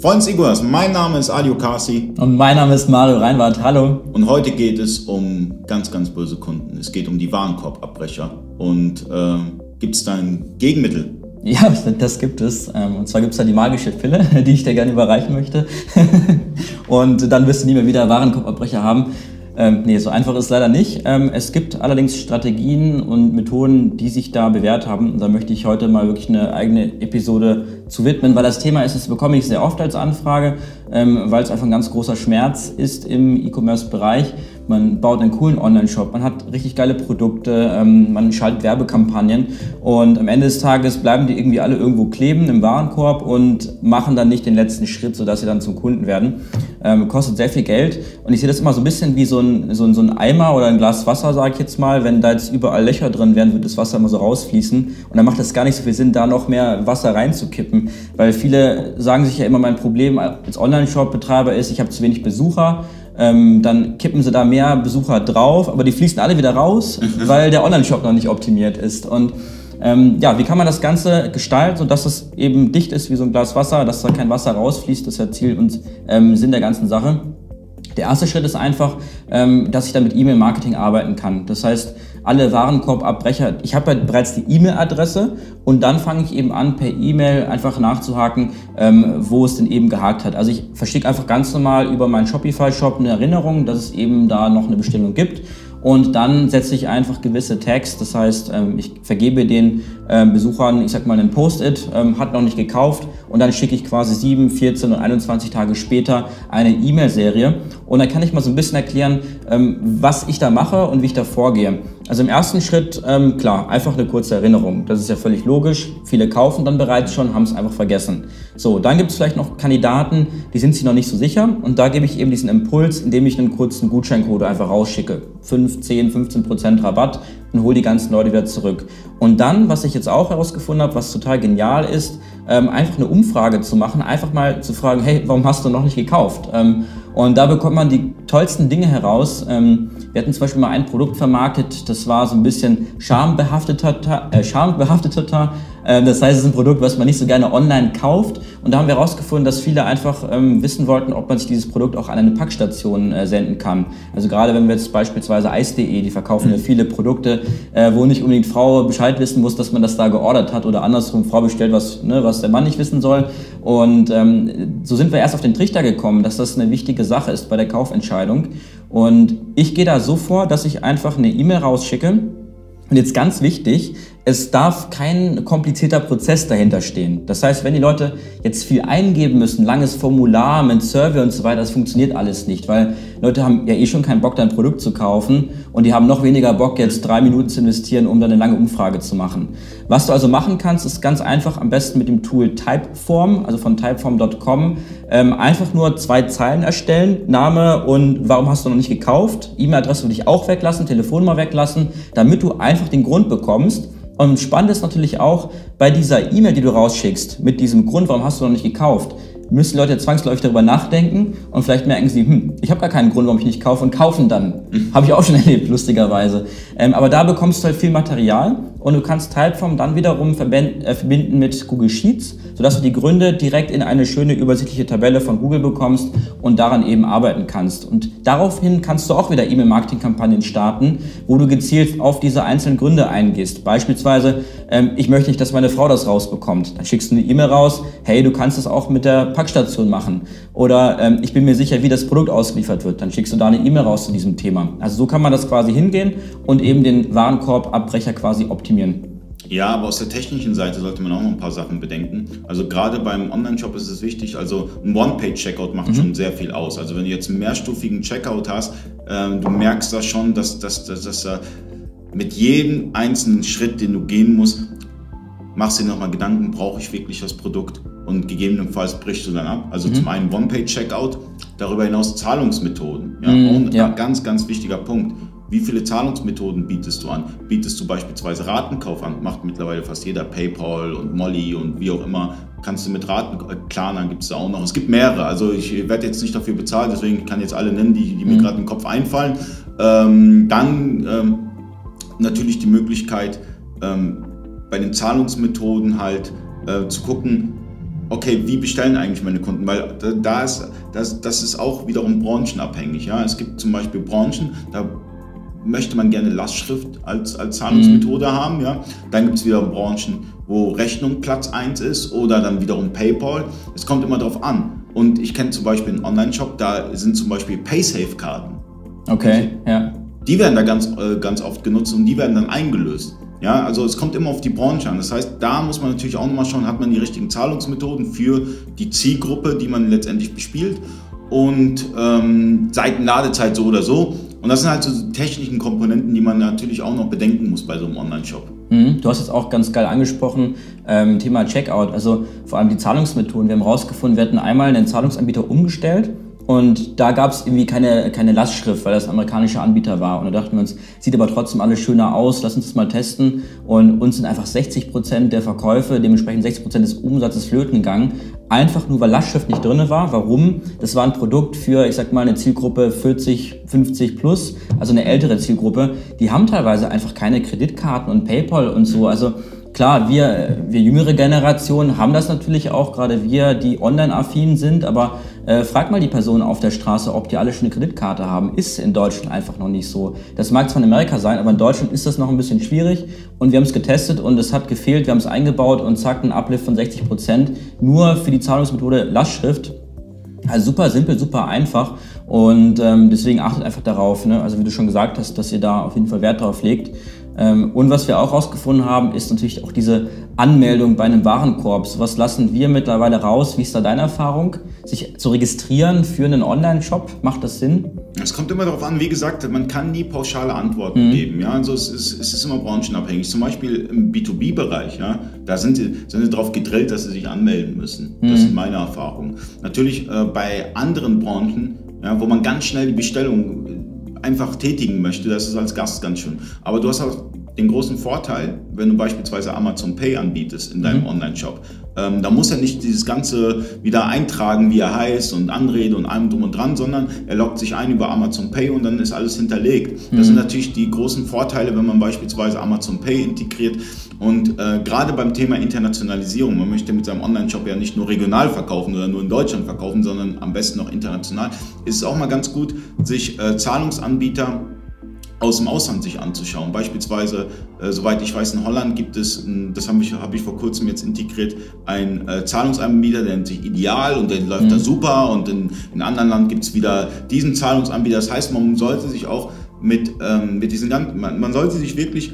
Freunde Iguas, mein Name ist Adio Kasi. Und mein Name ist Mario Reinwart. Hallo. Und heute geht es um ganz, ganz böse Kunden. Es geht um die Warenkorbabbrecher. Und äh, gibt es da ein Gegenmittel? Ja, das gibt es. Ähm, und zwar gibt es da die magische Pille, die ich dir gerne überreichen möchte. Und dann wirst du nie mehr wieder Warenkorbabbrecher haben. Ähm, nee, so einfach ist es leider nicht. Ähm, es gibt allerdings Strategien und Methoden, die sich da bewährt haben. Und da möchte ich heute mal wirklich eine eigene Episode zu widmen, weil das Thema ist, das bekomme ich sehr oft als Anfrage, ähm, weil es einfach ein ganz großer Schmerz ist im E-Commerce-Bereich. Man baut einen coolen Online-Shop, man hat richtig geile Produkte, ähm, man schaltet Werbekampagnen und am Ende des Tages bleiben die irgendwie alle irgendwo kleben im Warenkorb und machen dann nicht den letzten Schritt, sodass sie dann zum Kunden werden. Ähm, kostet sehr viel Geld und ich sehe das immer so ein bisschen wie so ein, so ein, so ein Eimer oder ein Glas Wasser, sage ich jetzt mal. Wenn da jetzt überall Löcher drin wären, würde das Wasser immer so rausfließen und dann macht es gar nicht so viel Sinn, da noch mehr Wasser reinzukippen, weil viele sagen sich ja immer, mein Problem als Online-Shop-Betreiber ist, ich habe zu wenig Besucher ähm, dann kippen sie da mehr Besucher drauf, aber die fließen alle wieder raus, mhm. weil der Online-Shop noch nicht optimiert ist. Und ähm, ja, wie kann man das Ganze gestalten, sodass es eben dicht ist wie so ein Glas Wasser, dass da kein Wasser rausfließt? Das ist ja Ziel und ähm, Sinn der ganzen Sache. Der erste Schritt ist einfach, ähm, dass ich dann mit E-Mail-Marketing arbeiten kann. Das heißt, alle Warenkorbabbrecher, ich habe ja bereits die E-Mail-Adresse und dann fange ich eben an, per E-Mail einfach nachzuhaken, ähm, wo es denn eben gehakt hat. Also ich verschicke einfach ganz normal über meinen Shopify-Shop eine Erinnerung, dass es eben da noch eine Bestellung gibt und dann setze ich einfach gewisse Tags, das heißt, ähm, ich vergebe den ähm, Besuchern, ich sag mal, einen Post-it, ähm, hat noch nicht gekauft und dann schicke ich quasi 7, 14 und 21 Tage später eine E-Mail-Serie und dann kann ich mal so ein bisschen erklären, was ich da mache und wie ich da vorgehe. Also im ersten Schritt, klar, einfach eine kurze Erinnerung. Das ist ja völlig logisch. Viele kaufen dann bereits schon, haben es einfach vergessen. So, dann gibt es vielleicht noch Kandidaten, die sind sich noch nicht so sicher und da gebe ich eben diesen Impuls, indem ich einen kurzen Gutscheincode einfach rausschicke. 5, 10, 15 Prozent Rabatt und hole die ganzen Leute wieder zurück. Und dann, was ich jetzt auch herausgefunden habe, was total genial ist, ähm, einfach eine Umfrage zu machen, einfach mal zu fragen, hey, warum hast du noch nicht gekauft? Ähm, und da bekommt man die tollsten Dinge heraus. Ähm, wir hatten zum Beispiel mal ein Produkt vermarktet, das war so ein bisschen schambehafteter, äh, schambehafteter das heißt, es ist ein Produkt, was man nicht so gerne online kauft. Und da haben wir herausgefunden, dass viele einfach ähm, wissen wollten, ob man sich dieses Produkt auch an eine Packstation äh, senden kann. Also gerade wenn wir jetzt beispielsweise Eis.de, die verkaufen ja viele Produkte, äh, wo nicht unbedingt Frau Bescheid wissen muss, dass man das da geordert hat oder andersrum, Frau bestellt was, ne, was der Mann nicht wissen soll. Und ähm, so sind wir erst auf den Trichter gekommen, dass das eine wichtige Sache ist bei der Kaufentscheidung. Und ich gehe da so vor, dass ich einfach eine E-Mail rausschicke. Und jetzt ganz wichtig, es darf kein komplizierter Prozess dahinter stehen. Das heißt, wenn die Leute jetzt viel eingeben müssen, langes Formular mit Survey und so weiter, das funktioniert alles nicht, weil Leute haben ja eh schon keinen Bock, dein Produkt zu kaufen und die haben noch weniger Bock, jetzt drei Minuten zu investieren, um dann eine lange Umfrage zu machen. Was du also machen kannst, ist ganz einfach am besten mit dem Tool Typeform, also von typeform.com, ähm, einfach nur zwei Zeilen erstellen, Name und warum hast du noch nicht gekauft, E-Mail-Adresse würde ich auch weglassen, Telefonnummer weglassen, damit du einfach den Grund bekommst, und spannend ist natürlich auch bei dieser E-Mail, die du rausschickst, mit diesem Grund, warum hast du noch nicht gekauft, müssen Leute zwangsläufig darüber nachdenken und vielleicht merken sie, hm, ich habe gar keinen Grund, warum ich nicht kaufe und kaufen dann. Mhm. Habe ich auch schon erlebt, lustigerweise. Ähm, aber da bekommst du halt viel Material und du kannst Typeform dann wiederum äh, verbinden mit Google Sheets, sodass du die Gründe direkt in eine schöne übersichtliche Tabelle von Google bekommst und daran eben arbeiten kannst. Und daraufhin kannst du auch wieder E-Mail-Marketing-Kampagnen starten, wo du gezielt auf diese einzelnen Gründe eingehst. Beispielsweise, ähm, ich möchte nicht, dass meine Frau das rausbekommt. Dann schickst du eine E-Mail raus, hey, du kannst das auch mit der Packstation machen. Oder ähm, ich bin mir sicher, wie das Produkt ausgeliefert wird. Dann schickst du da eine E-Mail raus zu diesem Thema. Also so kann man das quasi hingehen und eben den Warenkorbabbrecher quasi optimieren. Ja, aber aus der technischen Seite sollte man auch noch ein paar Sachen bedenken. Also gerade beim Online-Shop ist es wichtig, also ein One-Page-Checkout macht mhm. schon sehr viel aus. Also wenn du jetzt einen mehrstufigen Checkout hast, äh, du merkst da schon, dass, dass, dass, dass äh, mit jedem einzelnen Schritt, den du gehen musst, machst du dir nochmal Gedanken, brauche ich wirklich das Produkt? Und gegebenenfalls brichst du dann ab. Also mhm. zum einen One-Page-Checkout, darüber hinaus Zahlungsmethoden. Ja, mhm, und ja. ein ganz, ganz wichtiger Punkt. Wie viele Zahlungsmethoden bietest du an? Bietest du beispielsweise Ratenkauf an? Macht mittlerweile fast jeder PayPal und Molly und wie auch immer. Kannst du mit Raten, äh, Klarna gibt es da auch noch. Es gibt mehrere. Also ich werde jetzt nicht dafür bezahlt, deswegen kann ich jetzt alle nennen, die, die mir mhm. gerade im Kopf einfallen. Ähm, dann ähm, natürlich die Möglichkeit, ähm, bei den Zahlungsmethoden halt äh, zu gucken, okay, wie bestellen eigentlich meine Kunden? Weil da ist, das, das ist auch wiederum branchenabhängig. Ja? Es gibt zum Beispiel Branchen, da möchte man gerne Lastschrift als, als Zahlungsmethode mhm. haben. Ja? Dann gibt es wieder Branchen, wo Rechnung Platz 1 ist oder dann wiederum PayPal. Es kommt immer darauf an. Und ich kenne zum Beispiel einen Online-Shop, da sind zum Beispiel Paysafe-Karten. Okay, ja. Die werden da ganz, äh, ganz oft genutzt und die werden dann eingelöst. Ja, also es kommt immer auf die Branche an. Das heißt, da muss man natürlich auch nochmal schauen, hat man die richtigen Zahlungsmethoden für die Zielgruppe, die man letztendlich bespielt und ähm, Seitenladezeit so oder so. Und das sind halt so technischen Komponenten, die man natürlich auch noch bedenken muss bei so einem Online-Shop. Mhm. Du hast jetzt auch ganz geil angesprochen, ähm, Thema Checkout, also vor allem die Zahlungsmethoden. Wir haben herausgefunden, wir hatten einmal einen Zahlungsanbieter umgestellt und da gab es irgendwie keine, keine Lastschrift, weil das ein amerikanischer Anbieter war. Und da dachten wir uns, sieht aber trotzdem alles schöner aus, lass uns das mal testen. Und uns sind einfach 60 Prozent der Verkäufe, dementsprechend 60 Prozent des Umsatzes flöten gegangen. Einfach nur, weil Lastschrift nicht drin war. Warum? Das war ein Produkt für, ich sag mal, eine Zielgruppe 40, 50 plus, also eine ältere Zielgruppe. Die haben teilweise einfach keine Kreditkarten und PayPal und so. Also Klar, wir, wir jüngere Generationen haben das natürlich auch, gerade wir, die online-affin sind, aber äh, frag mal die Personen auf der Straße, ob die alle schon eine Kreditkarte haben. Ist in Deutschland einfach noch nicht so. Das mag zwar in Amerika sein, aber in Deutschland ist das noch ein bisschen schwierig und wir haben es getestet und es hat gefehlt, wir haben es eingebaut und zack, ein Uplift von 60 Prozent nur für die Zahlungsmethode Lastschrift. Also super simpel, super einfach und ähm, deswegen achtet einfach darauf, ne? also wie du schon gesagt hast, dass ihr da auf jeden Fall Wert drauf legt. Ähm, und was wir auch herausgefunden haben, ist natürlich auch diese Anmeldung bei einem Warenkorb. So was lassen wir mittlerweile raus. Wie ist da deine Erfahrung? Sich zu registrieren für einen Online-Shop, macht das Sinn? Es kommt immer darauf an, wie gesagt, man kann nie pauschale Antworten mhm. geben. Ja? Also es ist, es ist immer branchenabhängig. Zum Beispiel im B2B-Bereich, ja? da sind sie, sind sie darauf gedrillt, dass sie sich anmelden müssen. Das mhm. ist meine Erfahrung. Natürlich äh, bei anderen Branchen, ja, wo man ganz schnell die Bestellung einfach tätigen möchte, das ist als Gast ganz schön. Aber du hast auch den großen Vorteil, wenn du beispielsweise Amazon Pay anbietest in deinem mhm. Online-Shop. Ähm, da muss er nicht dieses Ganze wieder eintragen, wie er heißt und Anrede und allem drum und dran, sondern er loggt sich ein über Amazon Pay und dann ist alles hinterlegt. Das mhm. sind natürlich die großen Vorteile, wenn man beispielsweise Amazon Pay integriert. Und äh, gerade beim Thema Internationalisierung, man möchte mit seinem Online-Shop ja nicht nur regional verkaufen oder nur in Deutschland verkaufen, sondern am besten auch international, ist es auch mal ganz gut, sich äh, Zahlungsanbieter aus dem Ausland sich anzuschauen. Beispielsweise, äh, soweit ich weiß, in Holland gibt es, ein, das habe ich, hab ich vor kurzem jetzt integriert, ein äh, Zahlungsanbieter, der nennt sich Ideal und der läuft mhm. da super und in, in anderen Land gibt es wieder diesen Zahlungsanbieter. Das heißt, man sollte sich auch mit, ähm, mit diesen ganzen, man, man sollte sich wirklich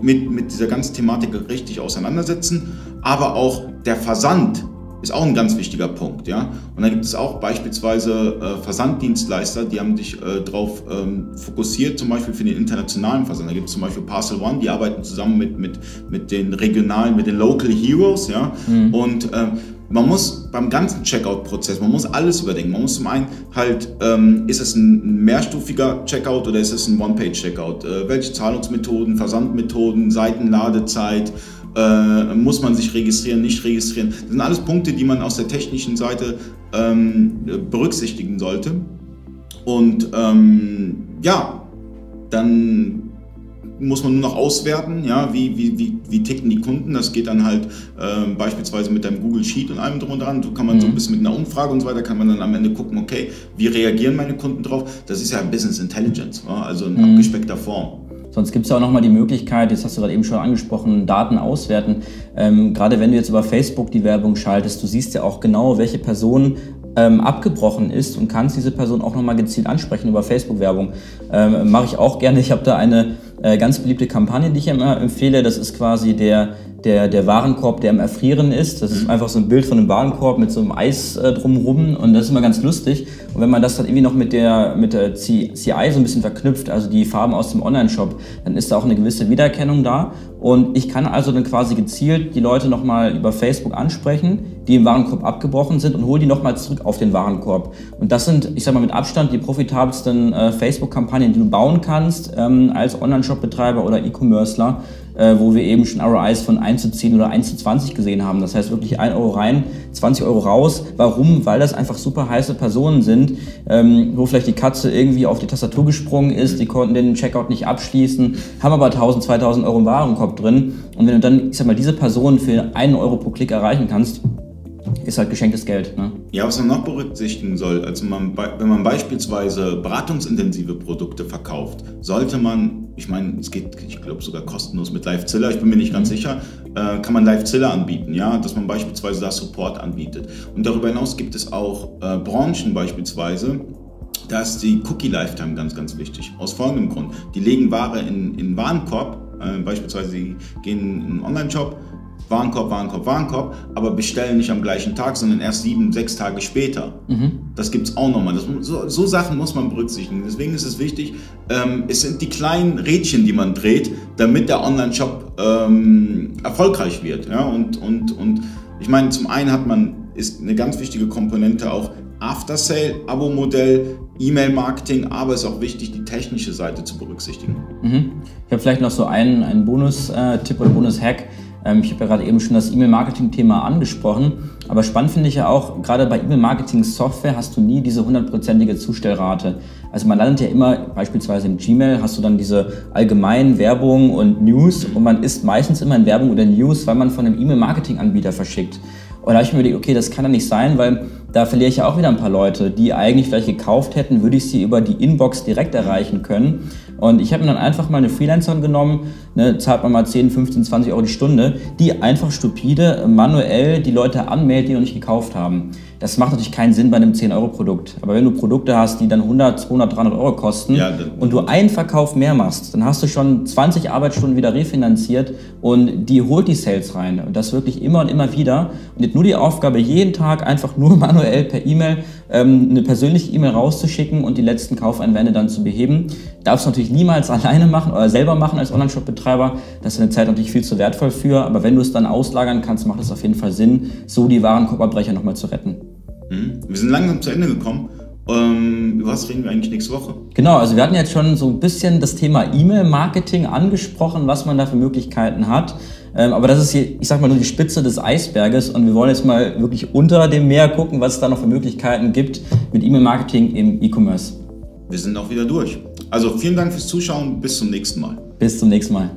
mit, mit dieser ganzen Thematik richtig auseinandersetzen, aber auch der Versand ist auch ein ganz wichtiger Punkt. Ja? Und dann gibt es auch beispielsweise äh, Versanddienstleister, die haben sich äh, darauf ähm, fokussiert, zum Beispiel für den internationalen Versand. Da gibt es zum Beispiel Parcel One, die arbeiten zusammen mit, mit, mit den regionalen, mit den Local Heroes. Ja? Mhm. Und äh, man muss beim ganzen Checkout-Prozess, man muss alles überdenken. Man muss zum einen halt, ähm, ist es ein mehrstufiger Checkout oder ist es ein One-Page-Checkout? Äh, welche Zahlungsmethoden, Versandmethoden, Seitenladezeit, äh, muss man sich registrieren, nicht registrieren. Das sind alles Punkte, die man aus der technischen Seite ähm, berücksichtigen sollte. Und ähm, ja, dann muss man nur noch auswerten, ja, wie, wie, wie, wie ticken die Kunden. Das geht dann halt äh, beispielsweise mit deinem Google Sheet und allem drum und dran. So kann man mhm. so ein bisschen mit einer Umfrage und so weiter, kann man dann am Ende gucken, okay, wie reagieren meine Kunden drauf. Das ist ja Business Intelligence, ja, also in mhm. abgespeckter Form. Sonst gibt es ja auch nochmal die Möglichkeit, jetzt hast du gerade eben schon angesprochen, Daten auswerten. Ähm, gerade wenn du jetzt über Facebook die Werbung schaltest, du siehst ja auch genau, welche Person ähm, abgebrochen ist und kannst diese Person auch nochmal gezielt ansprechen über Facebook-Werbung. Ähm, Mache ich auch gerne. Ich habe da eine äh, ganz beliebte Kampagne, die ich immer empfehle. Das ist quasi der der, der Warenkorb, der am Erfrieren ist. Das ist mhm. einfach so ein Bild von einem Warenkorb mit so einem Eis äh, drumherum und das ist immer ganz lustig. Und wenn man das dann irgendwie noch mit der, mit der CI so ein bisschen verknüpft, also die Farben aus dem Online-Shop, dann ist da auch eine gewisse Wiedererkennung da. Und ich kann also dann quasi gezielt die Leute nochmal über Facebook ansprechen, die im Warenkorb abgebrochen sind und hole die nochmal zurück auf den Warenkorb. Und das sind, ich sag mal, mit Abstand die profitabelsten äh, Facebook-Kampagnen, die du bauen kannst ähm, als Online-Shop-Betreiber oder E-Commercer äh, wo wir eben schon ROIs von 1 zu 10 oder 1 zu 20 gesehen haben. Das heißt wirklich 1 Euro rein, 20 Euro raus. Warum? Weil das einfach super heiße Personen sind, ähm, wo vielleicht die Katze irgendwie auf die Tastatur gesprungen ist, die konnten den Checkout nicht abschließen, haben aber 1000, 2000 Euro im Warenkorb drin. Und wenn du dann, ich sag mal, diese Person für 1 Euro pro Klick erreichen kannst, ist halt geschenktes Geld. Ne? Ja, was man noch berücksichtigen soll, also man, wenn man beispielsweise beratungsintensive Produkte verkauft, sollte man, ich meine, es geht, ich glaube sogar kostenlos mit Livezilla, ich bin mir nicht ganz mhm. sicher, äh, kann man Livezilla anbieten, ja, dass man beispielsweise da Support anbietet. Und darüber hinaus gibt es auch äh, Branchen beispielsweise, da ist die Cookie Lifetime ganz, ganz wichtig. Aus folgendem Grund. Die legen Ware in, in Warenkorb, äh, beispielsweise sie gehen in einen Online-Shop, Warenkorb, Warenkorb, Warenkorb, aber bestellen nicht am gleichen Tag, sondern erst sieben, sechs Tage später. Mhm. Das gibt es auch nochmal. Das, so, so, Sachen muss man berücksichtigen. Deswegen ist es wichtig, ähm, es sind die kleinen Rädchen, die man dreht, damit der Online-Shop ähm, erfolgreich wird. Ja? Und, und, und ich meine, zum einen hat man, ist eine ganz wichtige Komponente auch After-Sale, Abo-Modell, E-Mail-Marketing, aber es ist auch wichtig, die technische Seite zu berücksichtigen. Mhm. Ich habe vielleicht noch so einen, einen Bonus-Tipp oder Bonus-Hack. Ähm, ich habe ja gerade eben schon das E-Mail-Marketing-Thema angesprochen, aber spannend finde ich ja auch, gerade bei E-Mail-Marketing-Software hast du nie diese hundertprozentige Zustellrate. Also man landet ja immer, beispielsweise im Gmail hast du dann diese allgemeinen Werbung und News und man ist meistens immer in Werbung oder News, weil man von einem E-Mail-Marketing-Anbieter verschickt. Und da habe ich mir gedacht, okay, das kann ja nicht sein, weil da verliere ich ja auch wieder ein paar Leute, die eigentlich vielleicht gekauft hätten, würde ich sie über die Inbox direkt erreichen können. Und ich habe mir dann einfach mal eine Freelancerin genommen, ne, zahlt man mal 10, 15, 20 Euro die Stunde, die einfach stupide manuell die Leute anmeldet, die noch nicht gekauft haben. Das macht natürlich keinen Sinn bei einem 10-Euro-Produkt. Aber wenn du Produkte hast, die dann 100, 200, 300 Euro kosten ja, und du einen Verkauf mehr machst, dann hast du schon 20 Arbeitsstunden wieder refinanziert und die holt die Sales rein. Und das wirklich immer und immer wieder. Und jetzt nur die Aufgabe, jeden Tag einfach nur manuell per E-Mail ähm, eine persönliche E-Mail rauszuschicken und die letzten Kaufeinwände dann zu beheben. Darfst du natürlich niemals alleine machen oder selber machen als Online-Shop-Betreiber. Das ist eine Zeit natürlich viel zu wertvoll für. Aber wenn du es dann auslagern kannst, macht es auf jeden Fall Sinn, so die Warenkorbabbrecher nochmal zu retten. Mhm. Wir sind langsam zu Ende gekommen. Ähm, über was reden wir eigentlich nächste Woche? Genau, also wir hatten jetzt schon so ein bisschen das Thema E-Mail-Marketing angesprochen, was man da für Möglichkeiten hat. Ähm, aber das ist hier, ich sag mal, nur die Spitze des Eisberges und wir wollen jetzt mal wirklich unter dem Meer gucken, was es da noch für Möglichkeiten gibt mit E-Mail-Marketing im E-Commerce. Wir sind auch wieder durch. Also vielen Dank fürs Zuschauen, bis zum nächsten Mal. Bis zum nächsten Mal.